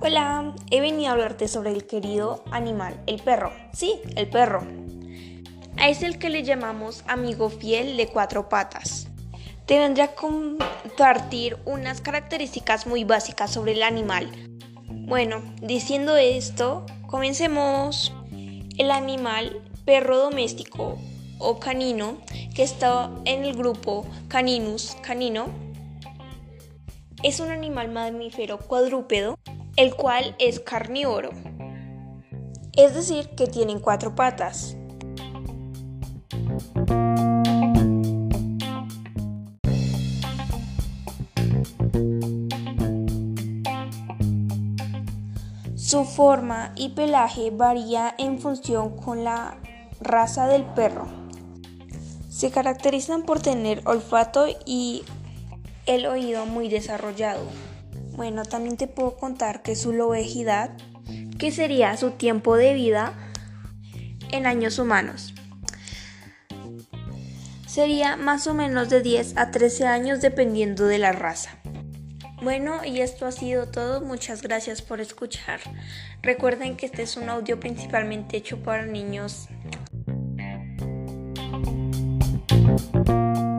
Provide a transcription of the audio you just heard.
Hola, he venido a hablarte sobre el querido animal, el perro. Sí, el perro. Es el que le llamamos amigo fiel de cuatro patas. Te vendré a compartir unas características muy básicas sobre el animal. Bueno, diciendo esto, comencemos. El animal perro doméstico o canino que está en el grupo Caninus canino es un animal mamífero cuadrúpedo el cual es carnívoro, es decir, que tienen cuatro patas. Su forma y pelaje varía en función con la raza del perro. Se caracterizan por tener olfato y el oído muy desarrollado. Bueno, también te puedo contar que su lobejidad, que sería su tiempo de vida en años humanos, sería más o menos de 10 a 13 años dependiendo de la raza. Bueno, y esto ha sido todo. Muchas gracias por escuchar. Recuerden que este es un audio principalmente hecho para niños. Thank you.